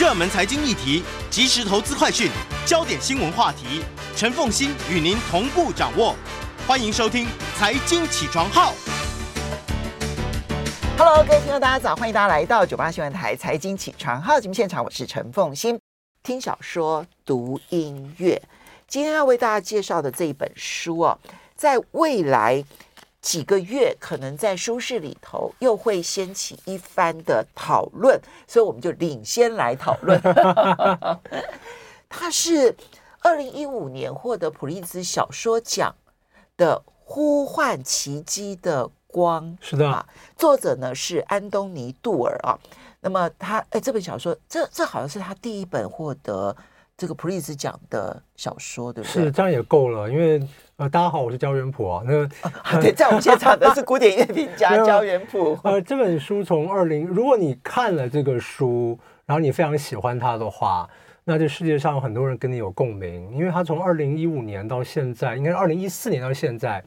热门财经议题、即时投资快讯、焦点新闻话题，陈凤欣与您同步掌握。欢迎收听《财经起床号》。Hello，各位听众，大家早！欢迎大家来到九八新闻台《财经起床号》节目现场，我是陈凤欣。听小说、读音乐，今天要为大家介绍的这一本书哦。在未来几个月，可能在书市里头又会掀起一番的讨论，所以我们就领先来讨论。他是二零一五年获得普利兹小说奖的《呼唤奇迹的光》，是的，啊，作者呢是安东尼·杜尔啊。那么他哎，这本小说，这这好像是他第一本获得这个普利兹奖的小说，对不对？是，这样也够了，因为。呃，大家好，我是焦元溥啊。那、啊、对，在我们现场的是古典乐评家 焦元溥。呃，这本书从二零，如果你看了这个书，然后你非常喜欢它的话，那这世界上有很多人跟你有共鸣，因为它从二零一五年到现在，应该是二零一四年到现在，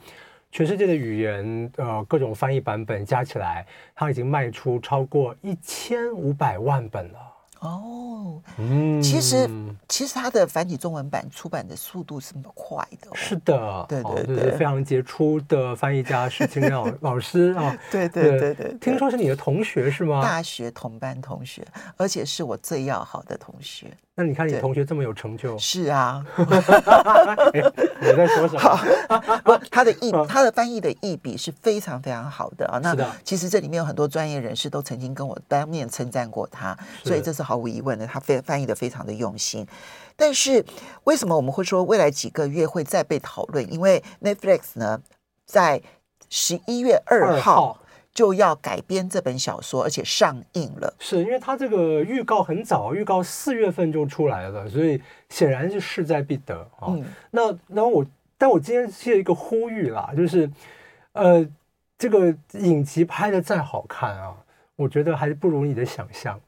全世界的语言呃各种翻译版本加起来，它已经卖出超过一千五百万本了。哦，嗯，其实其实它的繁体中文版出版的速度是那么快的。哦，是的，对对对，非常杰出的翻译家是金亮 老师啊，对对，对，听说是你的同学是吗？大学同班同学，而且是我最要好的同学。那你看你同学这么有成就，是啊，你在说什么？不，他的译，他的翻译的译笔是非常非常好的啊。那其实这里面有很多专业人士都曾经跟我当面称赞过他，所以这是毫无疑问的，他非翻译的非常的用心。但是为什么我们会说未来几个月会再被讨论？因为 Netflix 呢，在十一月二号。就要改编这本小说，而且上映了。是因为它这个预告很早，预告四月份就出来了，所以显然是势在必得啊。嗯、那那我，但我今天是一个呼吁啦，就是，呃，这个影集拍的再好看啊，我觉得还是不如你的想象。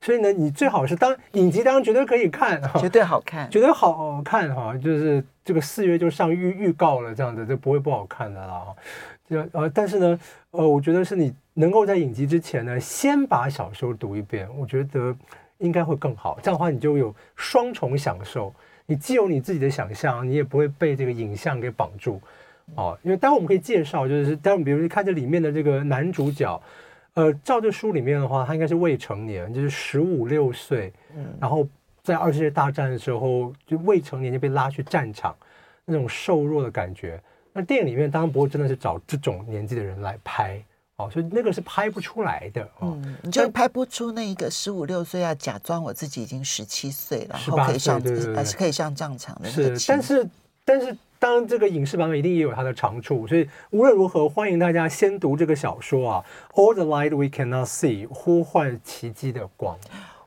所以呢，你最好是当影集当然绝对可以看，绝对好看，绝对好看哈。就是这个四月就上预预告了，这样子就不会不好看的啦。呃，但是呢，呃，我觉得是你能够在影集之前呢，先把小说读一遍，我觉得应该会更好。这样的话，你就有双重享受，你既有你自己的想象，你也不会被这个影像给绑住。哦，因为待会我们可以介绍，就是待会比如你看这里面的这个男主角，呃，照这书里面的话，他应该是未成年，就是十五六岁，嗯，然后在二次世界大战的时候，就未成年就被拉去战场，那种瘦弱的感觉。那电影里面当然不会真的是找这种年纪的人来拍哦，所以那个是拍不出来的哦。嗯，你就拍不出那一个十五六岁要假装我自己已经十七岁了，然后可以上还是可以上战场的。是，但是但是当然这个影视版本一定也有它的长处，所以无论如何，欢迎大家先读这个小说啊，《All the Light We Cannot See》呼唤奇迹的光。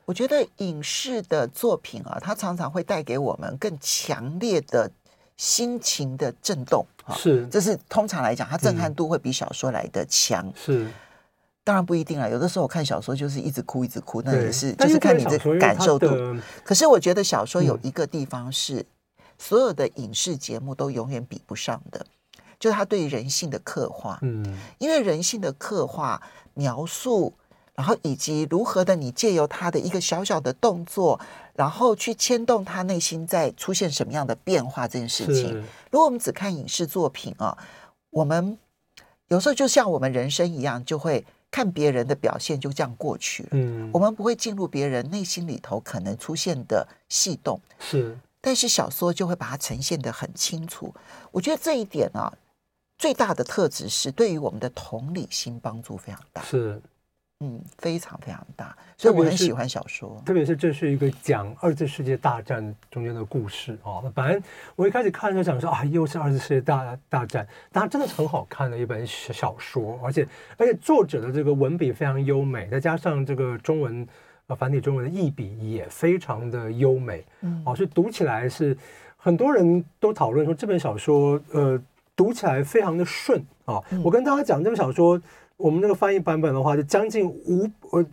我觉得影视的作品啊，它常常会带给我们更强烈的。心情的震动，是，这是通常来讲，它震撼度会比小说来的强。是，当然不一定啊，有的时候我看小说就是一直哭一直哭，那也是就是看你的感受度。可是我觉得小说有一个地方是所有的影视节目都永远比不上的，就是它对人性的刻画。嗯，因为人性的刻画描述。然后以及如何的，你借由他的一个小小的动作，然后去牵动他内心在出现什么样的变化这件事情。如果我们只看影视作品啊，我们有时候就像我们人生一样，就会看别人的表现就这样过去了。嗯，我们不会进入别人内心里头可能出现的细动。是，但是小说就会把它呈现的很清楚。我觉得这一点啊，最大的特质是对于我们的同理心帮助非常大。是。嗯，非常非常大，所以我很喜欢小说。特别是这是一个讲二次世界大战中间的故事哦。反正我一开始看就想说啊，又是二次世界大大战，但它真的是很好看的一本小说，而且而且作者的这个文笔非常优美，再加上这个中文呃繁体中文的译笔也非常的优美，嗯，哦，所以读起来是很多人都讨论说这本小说，呃，读起来非常的顺啊。嗯、我跟大家讲这本小说，我们那个翻译版本的话，就将近五呃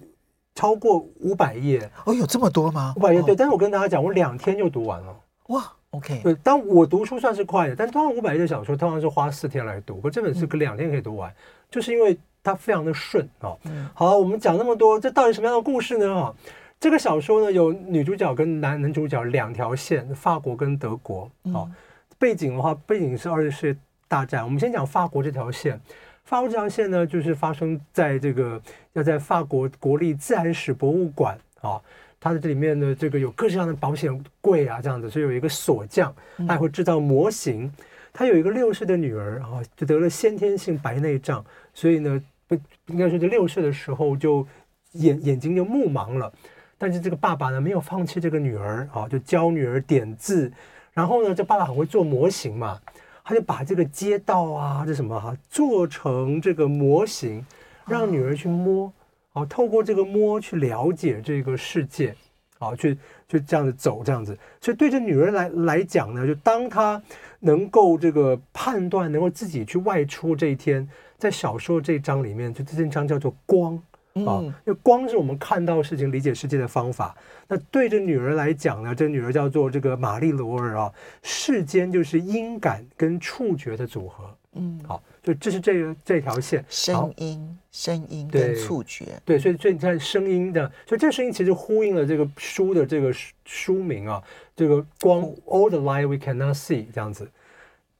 超过五百页。哦，有这么多吗？五百页，对。但是我跟大家讲，我两天就读完了。哇，OK。对，当我读书算是快的，但通常五百页的小说通常是花四天来读，可这本是可两天可以读完，嗯、就是因为它非常的顺啊。嗯、好，我们讲那么多，这到底什么样的故事呢？啊，这个小说呢有女主角跟男男主角两条线，法国跟德国。啊，嗯、背景的话，背景是二次世界大战。我们先讲法国这条线，法国这条线呢，就是发生在这个要在法国国立自然史博物馆啊。它的这里面呢，这个有各式各样的保险柜啊，这样子，所以有一个锁匠，他还会制造模型。他有一个六岁的女儿啊，就得了先天性白内障，所以呢，不应该说就六岁的时候就眼眼睛就目盲了。但是这个爸爸呢，没有放弃这个女儿啊，就教女儿点字。然后呢，这爸爸很会做模型嘛，他就把这个街道啊，这什么哈、做成这个模型，让女儿去摸。啊，透过这个摸去了解这个世界，啊，去就这样子走，这样子。所以对这女人来来讲呢，就当她能够这个判断，能够自己去外出这一天，在小说这一章里面，就这一章叫做光啊，因为光是我们看到事情、理解世界的方法。那对着女儿来讲呢，这女儿叫做这个玛丽罗尔啊，世间就是音感跟触觉的组合。嗯，好。就这是这个这条线，声音、声音跟触觉，对，所以所以你看声音的，所以这声音其实呼应了这个书的这个书名啊，这个光 All the light we cannot see 这样子。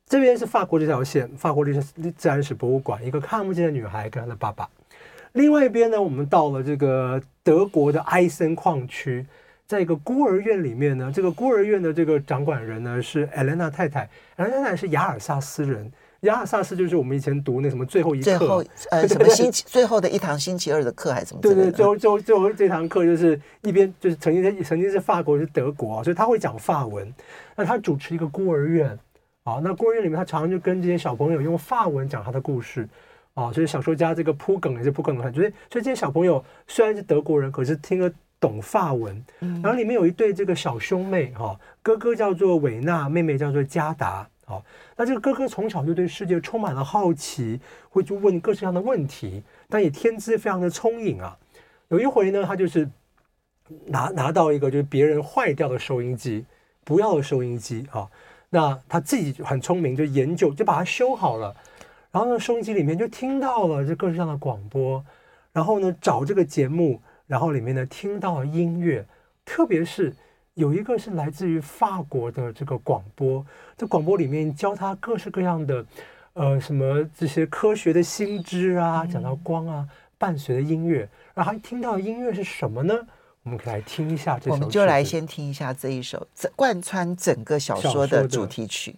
这边是法国这条线，法国历史自然史博物馆，一个看不见的女孩跟她的爸爸。另外一边呢，我们到了这个德国的埃森矿区，在一个孤儿院里面呢，这个孤儿院的这个掌管人呢是艾莲娜太太，艾莲娜太太是雅尔萨斯人。亚尔萨斯就是我们以前读那什么最后一课，最后呃什么星期 最后的一堂星期二的课还是什么？对对，最后最后最后这堂课就是一边就是曾经在曾经是法国是德国啊，所以他会讲法文。那他主持一个孤儿院啊，那孤儿院里面他常常就跟这些小朋友用法文讲他的故事啊，所以小说家这个铺梗也是铺梗的很，所以所以这些小朋友虽然是德国人，可是听得懂法文。然后里面有一对这个小兄妹哈，哥哥叫做韦纳，妹妹叫做加达。好，那这个哥哥从小就对世界充满了好奇，会去问各式各样的问题，但也天资非常的聪颖啊。有一回呢，他就是拿拿到一个就是别人坏掉的收音机，不要的收音机啊。那他自己很聪明，就研究就把它修好了。然后呢，收音机里面就听到了这各式各样的广播，然后呢找这个节目，然后里面呢听到了音乐，特别是。有一个是来自于法国的这个广播，这广播里面教他各式各样的，呃，什么这些科学的新知啊，讲到光啊，伴随的音乐，然后还听到音乐是什么呢？我们可以来听一下这首，我们就来先听一下这一首，贯穿整个小说的主题曲。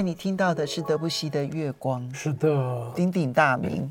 在你听到的是德布西的《月光》，是的，鼎鼎大名。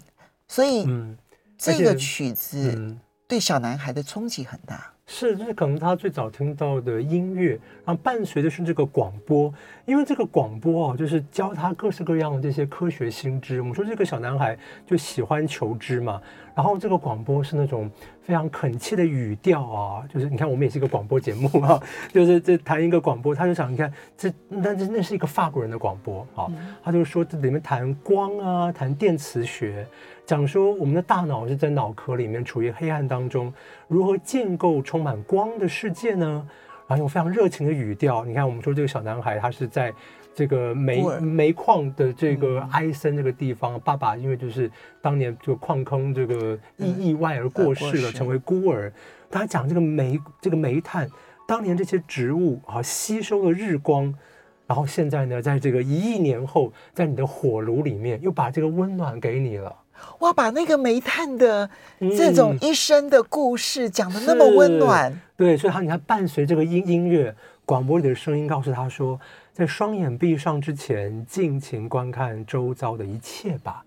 所以，嗯，这个曲子对小男孩的冲击很大。是，这是可能他最早听到的音乐，然后伴随的是这个广播，因为这个广播啊，就是教他各式各样的这些科学新知。我们说这个小男孩就喜欢求知嘛，然后这个广播是那种非常恳切的语调啊，就是你看我们也是一个广播节目啊，就是这谈一个广播，他就想你看这那那那是一个法国人的广播啊，他就说这里面谈光啊，谈电磁学。讲说我们的大脑是在脑壳里面处于黑暗当中，如何建构充满光的世界呢？然后用非常热情的语调，你看我们说这个小男孩他是在这个煤煤矿的这个埃森这个地方，嗯、爸爸因为就是当年这个矿坑这个意意外而过世了，嗯、成为孤儿。他讲这个煤这个煤炭，当年这些植物啊吸收了日光，然后现在呢，在这个一亿年后，在你的火炉里面又把这个温暖给你了。哇，把那个煤炭的这种一生的故事讲的那么温暖，嗯、对，所以他你看，伴随这个音音乐广播里的声音，告诉他说，在双眼闭上之前，尽情观看周遭的一切吧。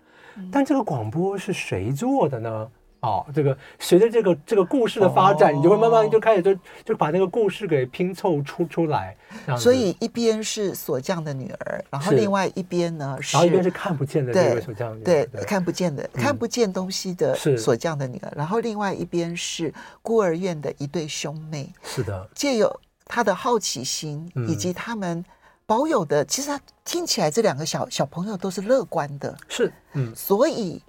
但这个广播是谁做的呢？哦，这个随着这个这个故事的发展，哦、你就会慢慢就开始就就把那个故事给拼凑出出来。所以一边是锁匠的女儿，然后另外一边呢是，然后一边是看不见的这个锁匠女，对，对，看不见的、嗯、看不见东西的锁匠的女儿，然后另外一边是孤儿院的一对兄妹。是的，借由他的好奇心以及他们保有的，嗯、其实他听起来这两个小小朋友都是乐观的。是，嗯，所以。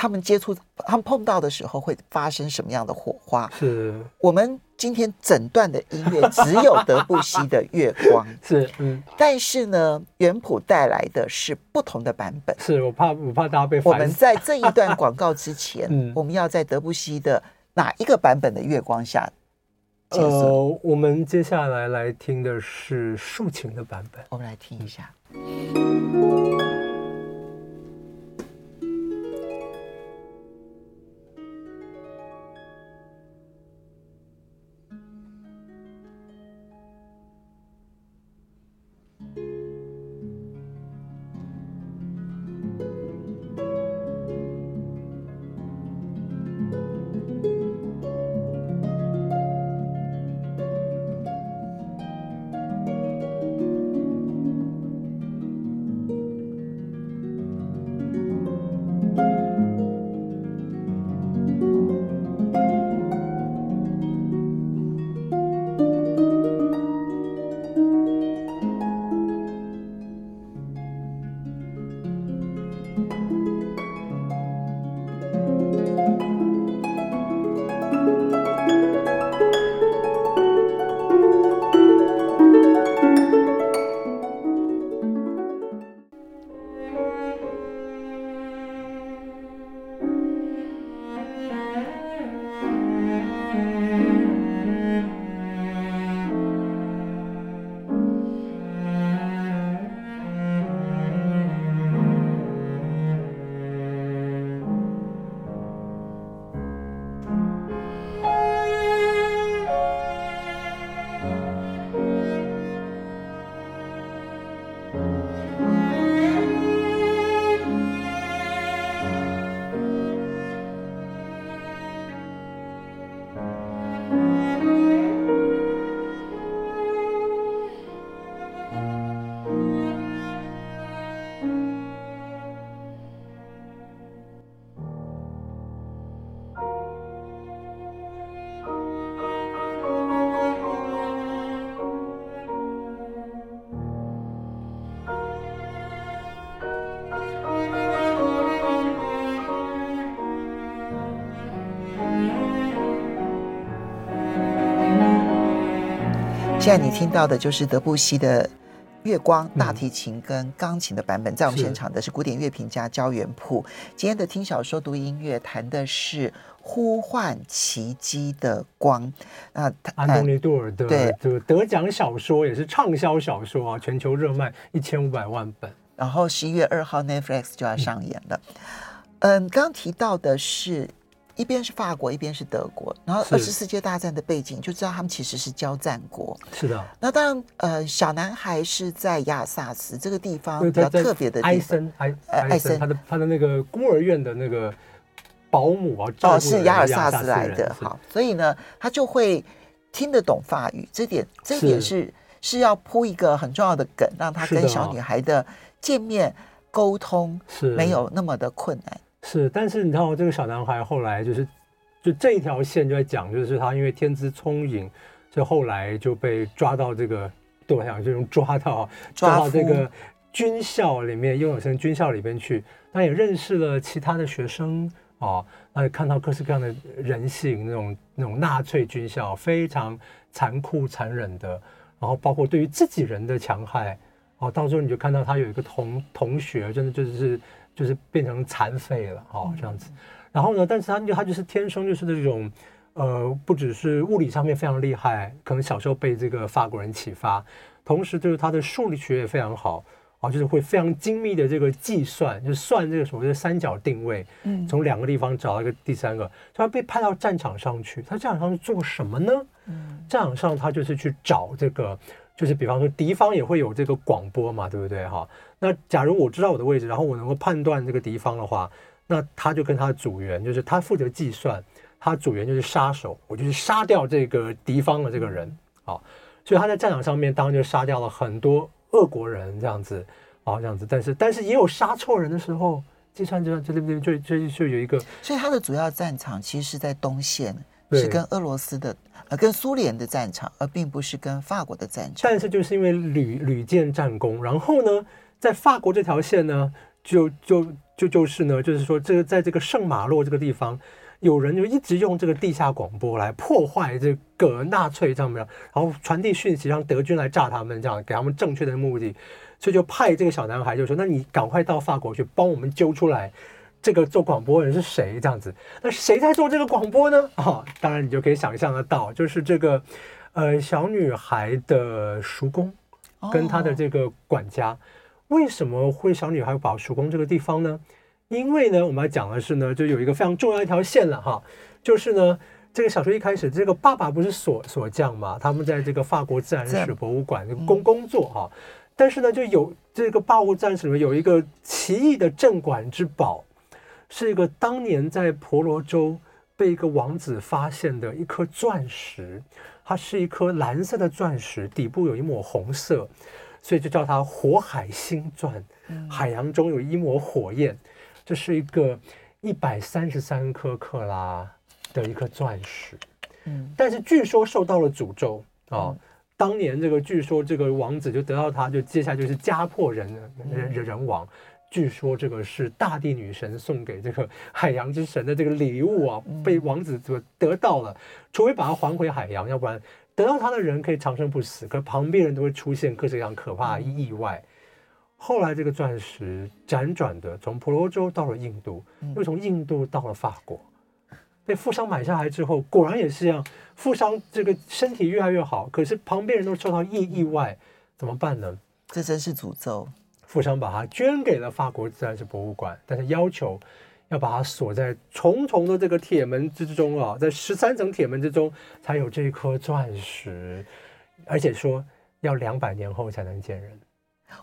他们接触，他们碰到的时候会发生什么样的火花？是我们今天整段的音乐只有德布西的《月光》，是嗯，但是呢，原谱带来的是不同的版本。是我怕我怕大家被我们在这一段广告之前，嗯、我们要在德布西的哪一个版本的《月光》下？呃，我们接下来来听的是竖琴的版本，我们来听一下。现在你听到的就是德布西的《月光》大提琴跟钢琴的版本，在我们现场的是古典乐评家焦元溥。今天的听小说读音乐谈的是呼唤奇迹的光。那安东尼杜尔的对这个得奖小说也是畅销小说啊，全球热卖一千五百万本。然后十一月二号 Netflix 就要上演了。嗯，刚刚提到的是。一边是法国，一边是德国，然后二十世界大战的背景就知道他们其实是交战国。是的。那当然，呃，小男孩是在亚尔萨斯这个地方比较特别的地方。埃森，埃埃森，他的他的那个孤儿院的那个保姆啊，哦，是亚尔萨斯来的。好，所以呢，他就会听得懂法语。这点，这点是是，是要铺一个很重要的梗，让他跟小女孩的见面沟通是没有那么的困难。是，但是你知道，这个小男孩后来就是，就这一条线就在讲，就是他因为天资聪颖，所以后来就被抓到这个，对我想这种抓到抓到这个军校里面，拥有生军校里边去，那也认识了其他的学生啊，那也看到各式各样的人性，那种那种纳粹军校非常残酷残忍的，然后包括对于自己人的强害，哦，到时候你就看到他有一个同同学，真的就是。就是变成残废了，哦，这样子。然后呢，但是他就他就是天生就是那种，呃，不只是物理上面非常厉害，可能小时候被这个法国人启发，同时就是他的数理学也非常好，啊，就是会非常精密的这个计算，就算这个所谓的三角定位，嗯，从两个地方找到一个第三个，他被派到战场上去，他战场上是做什么呢？嗯，战场上他就是去找这个。就是比方说敌方也会有这个广播嘛，对不对哈？那假如我知道我的位置，然后我能够判断这个敌方的话，那他就跟他的组员，就是他负责计算，他组员就是杀手，我就是杀掉这个敌方的这个人啊。所以他在战场上面当然就杀掉了很多俄国人这样子啊，这样子。但是但是也有杀错人的时候，计算这这这边就就就有一个。所以他的主要战场其实是在东线。是跟俄罗斯的，呃，跟苏联的战场，而并不是跟法国的战场。但是就是因为屡屡建战功，然后呢，在法国这条线呢，就就就就是呢，就是说，这个在这个圣马洛这个地方，有人就一直用这个地下广播来破坏这个纳粹这样，然后传递讯息，让德军来炸他们，这样给他们正确的目的，所以就派这个小男孩就说：“那你赶快到法国去帮我们揪出来。”这个做广播的人是谁？这样子，那谁在做这个广播呢？啊、哦，当然你就可以想象得到，就是这个，呃，小女孩的叔公跟她的这个管家，哦、为什么会小女孩跑叔公这个地方呢？因为呢，我们要讲的是呢，就有一个非常重要一条线了哈，就是呢，这个小说一开始，这个爸爸不是锁锁匠嘛，他们在这个法国自然史博物馆工工作哈，但是呢，就有这个法国自然史里面有一个奇异的镇馆之宝。是一个当年在婆罗洲被一个王子发现的一颗钻石，它是一颗蓝色的钻石，底部有一抹红色，所以就叫它火海星钻。海洋中有一抹火焰，这是一个一百三十三克克拉的一颗钻石。嗯，但是据说受到了诅咒啊！当年这个据说这个王子就得到它，就接下来就是家破人人人亡。据说这个是大地女神送给这个海洋之神的这个礼物啊，被王子所得到了，除非把它还回海洋，要不然得到它的人可以长生不死，可旁边人都会出现各式各样可怕的意外。后来这个钻石辗转的从婆罗洲到了印度，又从印度到了法国，被富商买下来之后，果然也是这样，富商这个身体越来越好，可是旁边人都受到意意外，怎么办呢？这真是诅咒。富商把它捐给了法国自然史博物馆，但是要求要把它锁在重重的这个铁门之中啊，在十三层铁门之中才有这颗钻石，而且说要两百年后才能见人。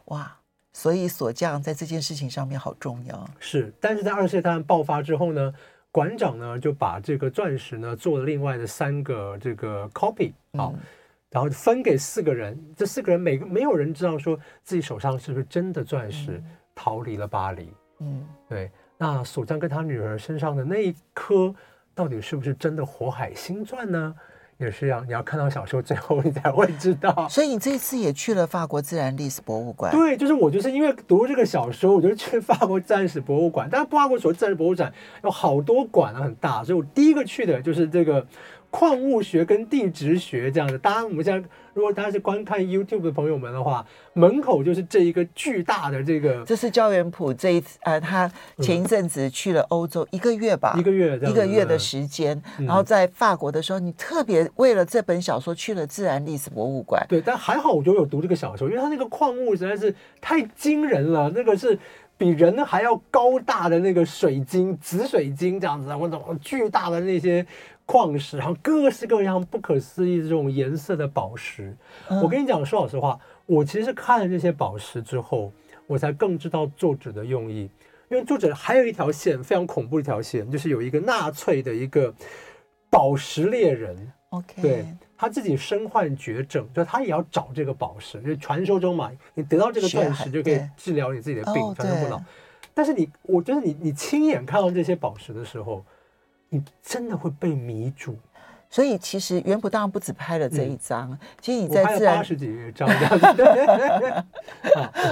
哇，所以锁匠在这件事情上面好重要。是，但是在二次大战爆发之后呢，馆长呢就把这个钻石呢做了另外的三个这个 copy 啊。嗯然后分给四个人，这四个人每个没有人知道说自己手上是不是真的钻石逃离了巴黎。嗯，对。那索赞跟他女儿身上的那一颗，到底是不是真的火海星钻呢？也是要你要看到小说最后你才会知道。所以你这次也去了法国自然历史博物馆？对，就是我就是因为读这个小说，我就去法国自然史博物馆。但是法国所谓自然史博物馆有好多馆啊，很大，所以我第一个去的就是这个。矿物学跟地质学这样的，当然我们现在如果大家是观看 YouTube 的朋友们的话，门口就是这一个巨大的这个。这是焦元溥这一次，呃，他前一阵子去了欧洲一个月吧，一个月一个月的时间，然后在法国的时候，你特别为了这本小说去了自然历史博物馆。对，但还好我就有读这个小说，因为他那个矿物实在是太惊人了，那个是比人还要高大的那个水晶、紫水晶这样子，或者巨大的那些矿石，然后各式各样不可思议这种颜色的宝石。嗯、我跟你讲，说老实话，我其实看了这些宝石之后，我才更知道作者的用意。因为作者还有一条线非常恐怖一条线，就是有一个纳粹的一个宝石猎人。OK，对，他自己身患绝症，就他也要找这个宝石。就传说中嘛，你得到这个钻石就可以治疗你自己的病，长生不老。但是你，我觉得你你亲眼看到这些宝石的时候，你真的会被迷住。所以其实原卜当然不止拍了这一张，嗯、其实你在自然八十几张这样子。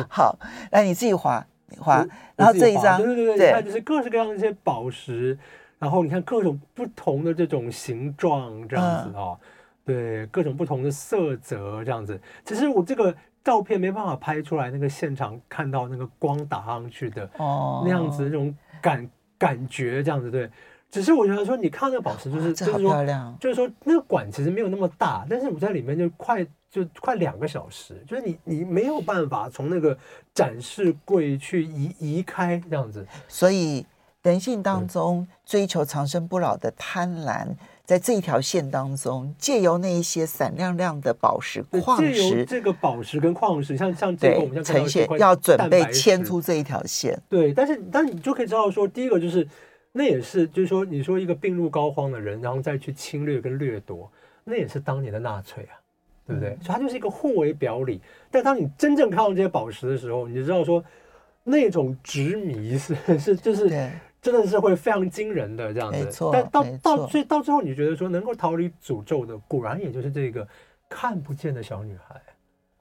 好，来你自己画。画，然后这一张，对对对，对，你看就是各式各样的一些宝石，然后你看各种不同的这种形状，这样子哦，对，各种不同的色泽，这样子。其实我这个照片没办法拍出来，那个现场看到那个光打上去的哦，那样子那种感感觉，这样子对。只是我觉得说，你看那个宝石，就是就是说，就是说那个管其实没有那么大，但是我在里面就快。就快两个小时，就是你你没有办法从那个展示柜去移移开这样子，所以人性当中追求长生不老的贪婪，在这一条线当中，借由那一些闪亮亮的宝石矿石，借由这个宝石跟矿石，像像这个我们呈现要准备牵出这一条线，对，但是但你就可以知道说，第一个就是那也是就是说，你说一个病入膏肓的人，然后再去侵略跟掠夺，那也是当年的纳粹啊。对不对？所以它就是一个互为表里。但当你真正看到这些宝石的时候，你就知道说，那种执迷是是就是真的是会非常惊人的这样子。没错。但到到最到最后，你觉得说能够逃离诅咒的，果然也就是这个看不见的小女孩。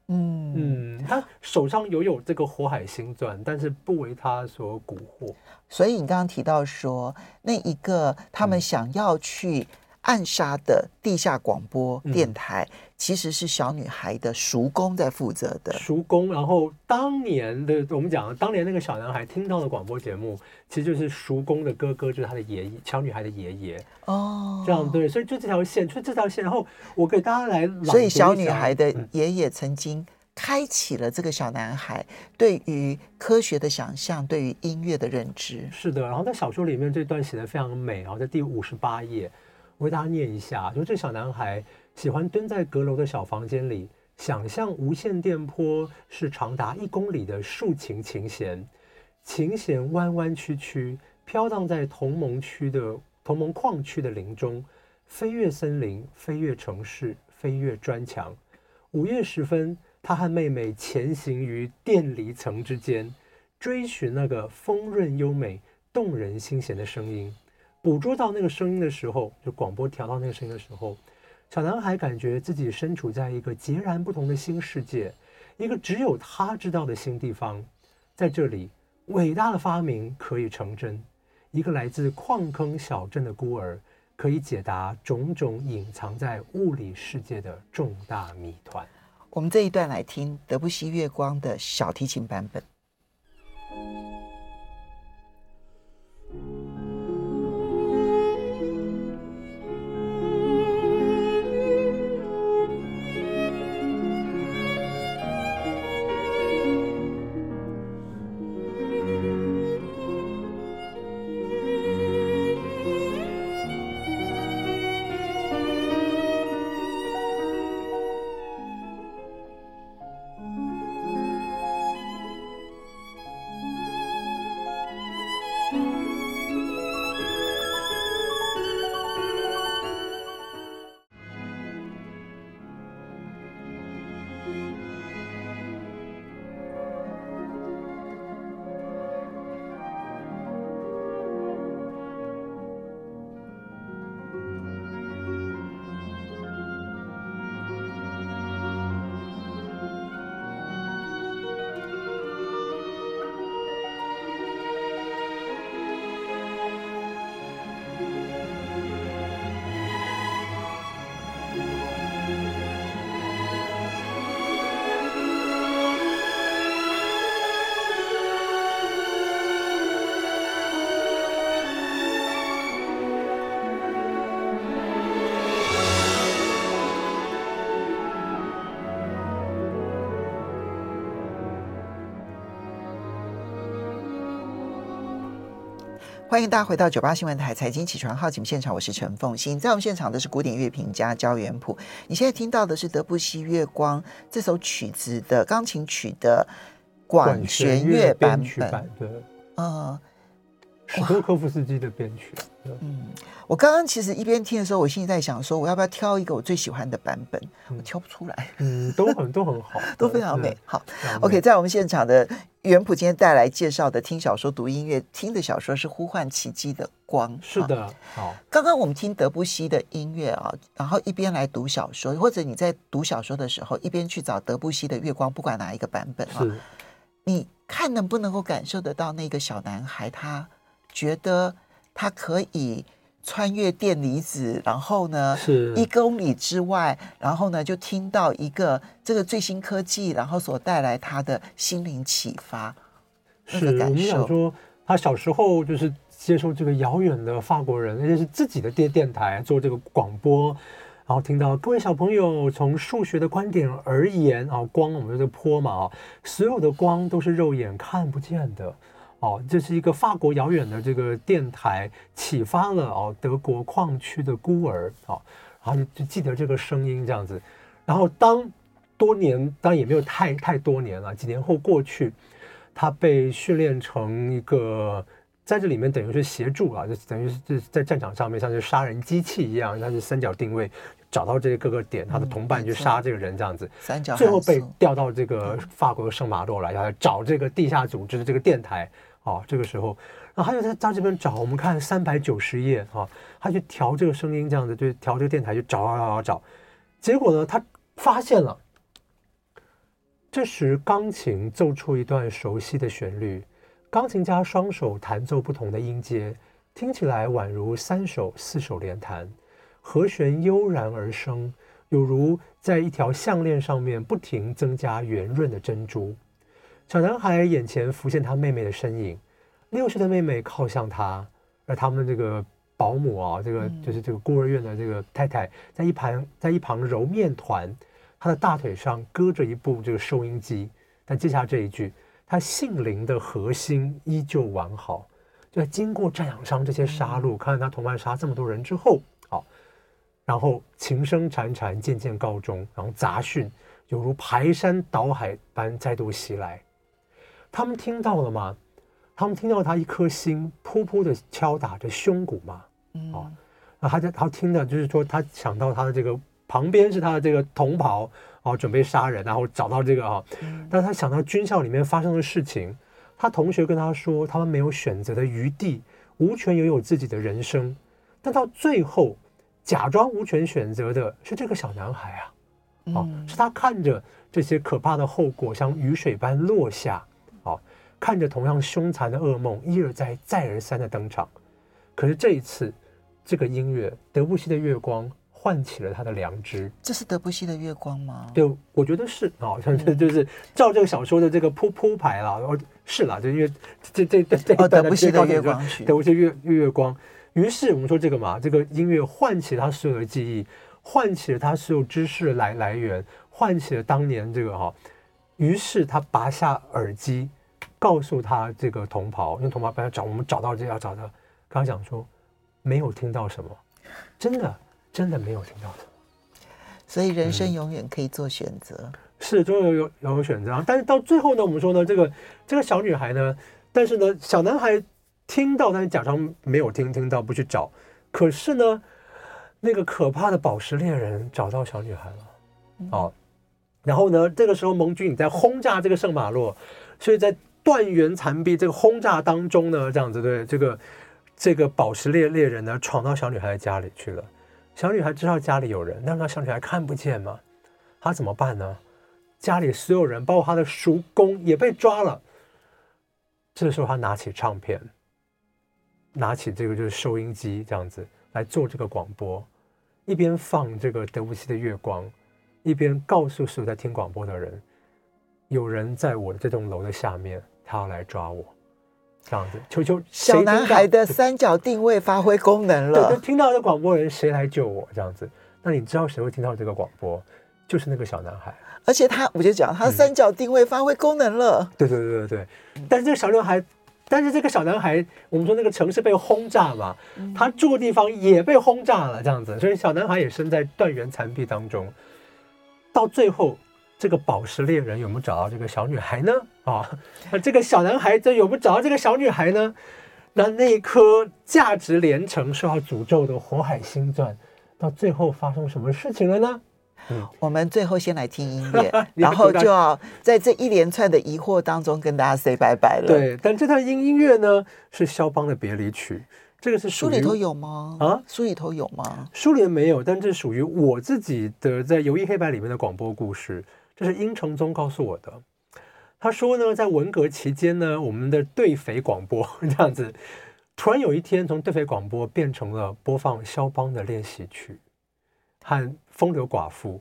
嗯嗯，她手上有有这个火海星钻，但是不为他所蛊惑。所以你刚刚提到说，那一个他们想要去。暗杀的地下广播电台，嗯、其实是小女孩的叔公在负责的。叔公，然后当年的我们讲，当年那个小男孩听到了广播节目，其实就是叔公的哥哥，就是他的爷爷，小女孩的爷爷。哦，这样对，所以就这条线，就这条线。然后我给大家来，所以小女孩的爷爷曾经开启了这个小男孩对于科学的想象，对于音乐的认知。是的，然后在小说里面这段写的非常美，然后在第五十八页。我为大家念一下，就这小男孩喜欢蹲在阁楼的小房间里，想象无线电波是长达一公里的竖琴琴弦，琴弦弯弯曲曲，飘荡在同盟区的同盟矿区的林中，飞越森林，飞越城市，飞越砖墙。午夜时分，他和妹妹前行于电离层之间，追寻那个丰润优美、动人心弦的声音。捕捉到那个声音的时候，就广播调到那个声音的时候，小男孩感觉自己身处在一个截然不同的新世界，一个只有他知道的新地方。在这里，伟大的发明可以成真。一个来自矿坑小镇的孤儿，可以解答种种隐藏在物理世界的重大谜团。我们这一段来听德布西《月光》的小提琴版本。欢迎大家回到九八新闻台财经起床号节目现场，我是陈凤欣。在我们现场的是古典乐评家焦元溥。你现在听到的是德布西《月光》这首曲子的钢琴曲的管弦乐版本。对，嗯，史托科夫斯基的编曲。嗯，我刚刚其实一边听的时候，我心里在想说，我要不要挑一个我最喜欢的版本？嗯、我挑不出来。嗯，都很都很好，都非常美。好，OK，在我们现场的。元普今天带来介绍的听小说读音乐，听的小说是《呼唤奇迹的光》。是的，好。刚刚我们听德布西的音乐啊，然后一边来读小说，或者你在读小说的时候，一边去找德布西的《月光》，不管哪一个版本啊，你看能不能够感受得到那个小男孩，他觉得他可以。穿越电离子，然后呢，是一公里之外，然后呢，就听到一个这个最新科技，然后所带来他的心灵启发。是，我们想说，他小时候就是接受这个遥远的法国人，而且是自己的电电台做这个广播，然后听到各位小朋友从数学的观点而言啊，光我们这个波嘛啊，所有的光都是肉眼看不见的。哦，这是一个法国遥远的这个电台启发了哦德国矿区的孤儿哦，然后就就记得这个声音这样子，然后当多年当然也没有太太多年了，几年后过去，他被训练成一个在这里面等于是协助啊，就等于是在战场上面像是杀人机器一样，他是三角定位找到这些各个点，他的同伴去杀这个人这样子，三角最后被调到这个法国的圣马洛来，要找这个地下组织的这个电台。啊，这个时候，然后他就在在这边找，我们看三百九十页啊，他去调这个声音，这样子就调这个电台，就找找找找，结果呢，他发现了，这时钢琴奏出一段熟悉的旋律，钢琴家双手弹奏不同的音阶，听起来宛如三首四手联弹，和弦悠然而生，有如在一条项链上面不停增加圆润的珍珠。小男孩眼前浮现他妹妹的身影，六岁的妹妹靠向他，而他们这个保姆啊，这个就是这个孤儿院的这个太太，在一旁在一旁揉面团，他的大腿上搁着一部这个收音机。但接下来这一句，他性灵的核心依旧完好。就在经过战场上这些杀戮，看到他同伴杀这么多人之后，好，然后琴声潺潺渐渐告终，然后杂讯犹如排山倒海般再度袭来。他们听到了吗？他们听到他一颗心噗噗的敲打着胸骨吗？嗯，哦，然后他在他听的就是说，他想到他的这个旁边是他的这个同袍，哦，准备杀人，然后找到这个啊，哦，但他想到军校里面发生的事情，他同学跟他说，他们没有选择的余地，无权拥有自己的人生，但到最后，假装无权选择的是这个小男孩啊，哦，是他看着这些可怕的后果像雨水般落下。看着同样凶残的噩梦一而再、再而三的登场，可是这一次，这个音乐德布西的月光唤起了他的良知。这是德布西的月光吗？对，我觉得是啊，像这就是照这个小说的这个铺铺排了。哦，是了，就因为这这这这德布西的月光曲，德布西月月月光。于是我们说这个嘛，这个音乐唤起了他所有的记忆，唤起了他所有知识的来来源，唤起了当年这个哈。于是他拔下耳机。告诉他这个同袍，因为同袍帮他找，我们找到这要找他。刚刚讲说没有听到什么，真的真的没有听到什么。所以人生永远可以做选择，嗯、是总有有有选择。但是到最后呢，我们说呢，这个这个小女孩呢，但是呢，小男孩听到，但是假装没有听听到，不去找。可是呢，那个可怕的宝石猎人找到小女孩了。嗯、哦，然后呢，这个时候盟军也在轰炸这个圣马洛，所以在。断垣残壁，这个轰炸当中呢，这样子对这个这个宝石猎猎人呢，闯到小女孩的家里去了。小女孩知道家里有人，但是小女孩看不见嘛，她怎么办呢？家里所有人，包括她的叔公也被抓了。这时候，她拿起唱片，拿起这个就是收音机，这样子来做这个广播，一边放这个德布西的月光，一边告诉所有在听广播的人，有人在我的这栋楼的下面。他要来抓我，这样子，求求小男孩的三角定位发挥功能了。对，听到这广播人，谁来救我？这样子，那你知道谁会听到这个广播？就是那个小男孩。而且他，我就讲，他三角定位发挥功能了。嗯、对对对对对。但是这个小男孩但是这个小男孩，我们说那个城市被轰炸嘛，他住的地方也被轰炸了，这样子，所以小男孩也身在断垣残壁当中。到最后，这个宝石猎人有没有找到这个小女孩呢？啊，那这个小男孩这有没有找到这个小女孩呢？那那颗价值连城、受到诅咒的火海星钻，到最后发生什么事情了呢？嗯，我们最后先来听音乐，然后就要在这一连串的疑惑当中跟大家 say 拜拜了。对，但这段音音乐呢是肖邦的别离曲，这个是书里头有吗？啊，书里头有吗？书里没有，但这属于我自己的在《游艺黑白》里面的广播故事，这是殷承宗告诉我的。他说呢，在文革期间呢，我们的对肥广播 这样子，突然有一天从对肥广播变成了播放肖邦的练习曲和。风流寡妇，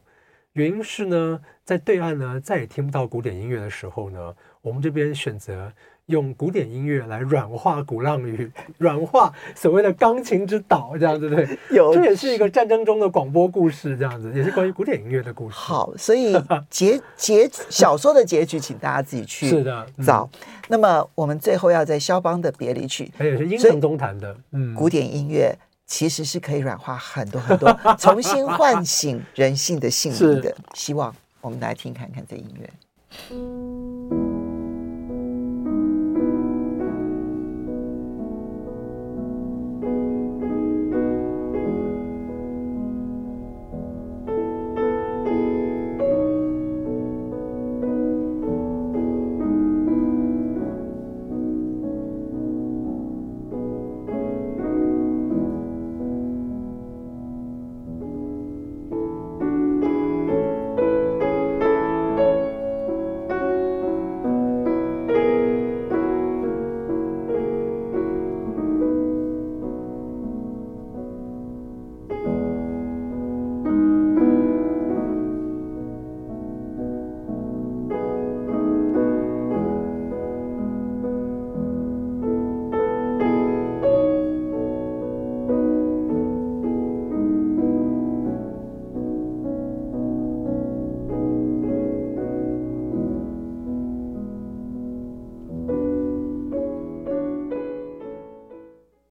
原因是呢，在对岸呢再也听不到古典音乐的时候呢，我们这边选择用古典音乐来软化鼓浪屿，软化所谓的钢琴之岛，这样子对，有这也是一个战争中的广播故事，这样子也是关于古典音乐的故事。好，所以结 结小说的结局，请大家自己去是的找。嗯、那么我们最后要在肖邦的别离曲，还有是英雄中弹的，嗯，古典音乐。其实是可以软化很多很多，重新唤醒人性的性灵的。希望我们来听看看这音乐。